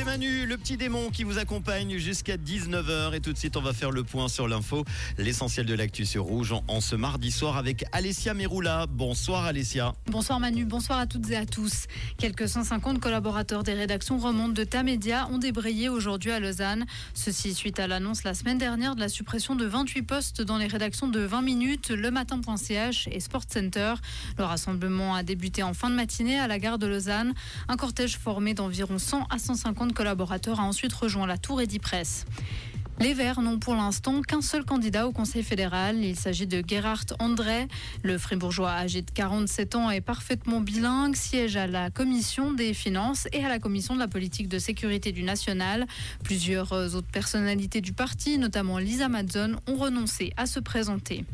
C'est Manu, le petit démon qui vous accompagne jusqu'à 19h. Et tout de suite, on va faire le point sur l'info. L'essentiel de l'actu sur Rouge en, ce mardi soir avec Alessia Meroula. Bonsoir Alessia. Bonsoir Manu, bonsoir à toutes et à tous. Quelques 150 collaborateurs des rédactions remontes de Tamedia ont débrayé aujourd'hui à Lausanne. Ceci suite à l'annonce la semaine dernière de la suppression de 28 postes dans les rédactions de 20 minutes, le matin.ch et Sport Center. Le rassemblement a débuté en fin de matinée à la gare de Lausanne. Un cortège formé d'environ 100 à 150 collaborateurs a ensuite rejoint la Tour Presse. Les Verts n'ont pour l'instant qu'un seul candidat au Conseil fédéral. Il s'agit de Gerhard André. Le fribourgeois âgé de 47 ans est parfaitement bilingue, siège à la Commission des finances et à la Commission de la politique de sécurité du national. Plusieurs autres personnalités du parti, notamment Lisa Madzon, ont renoncé à se présenter.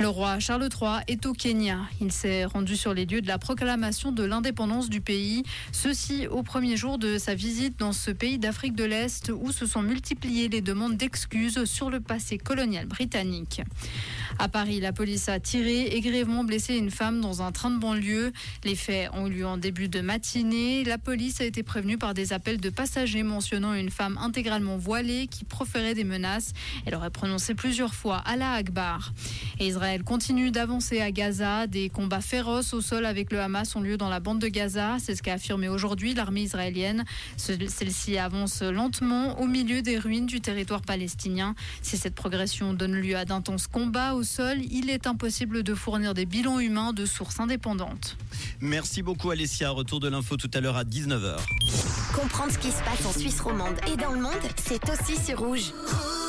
Le roi Charles III est au Kenya. Il s'est rendu sur les lieux de la proclamation de l'indépendance du pays. Ceci au premier jour de sa visite dans ce pays d'Afrique de l'Est où se sont multipliées les demandes d'excuses sur le passé colonial britannique. À Paris, la police a tiré et grièvement blessé une femme dans un train de banlieue. Les faits ont eu lieu en début de matinée. La police a été prévenue par des appels de passagers mentionnant une femme intégralement voilée qui proférait des menaces. Elle aurait prononcé plusieurs fois Allah Akbar. Et Israël continue d'avancer à Gaza. Des combats féroces au sol avec le Hamas ont lieu dans la bande de Gaza. C'est ce qu'a affirmé aujourd'hui l'armée israélienne. Celle-ci avance lentement au milieu des ruines du territoire palestinien. Si cette progression donne lieu à d'intenses combats au sol, il est impossible de fournir des bilans humains de sources indépendantes. Merci beaucoup Alessia. Retour de l'info tout à l'heure à 19h. Comprendre ce qui se passe en Suisse romande et dans le monde, c'est aussi sur Rouge. Rouge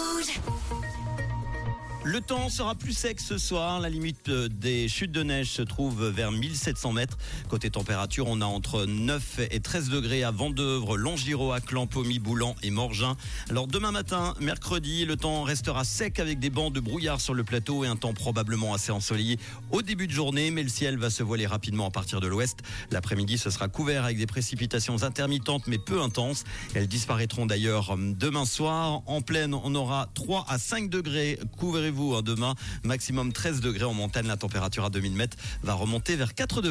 le temps sera plus sec ce soir. La limite euh, des chutes de neige se trouve vers 1700 mètres. Côté température, on a entre 9 et 13 degrés à Vendœuvre, Longiro, Aclan, Pommy, Boulan et Morgin. Alors demain matin, mercredi, le temps restera sec avec des bancs de brouillard sur le plateau et un temps probablement assez ensoleillé au début de journée, mais le ciel va se voiler rapidement à partir de l'ouest. L'après-midi, ce sera couvert avec des précipitations intermittentes mais peu intenses. Elles disparaîtront d'ailleurs euh, demain soir. En pleine, on aura 3 à 5 degrés. Vous hein, demain. Maximum 13 degrés en montagne. La température à 2000 mètres va remonter vers 4 degrés.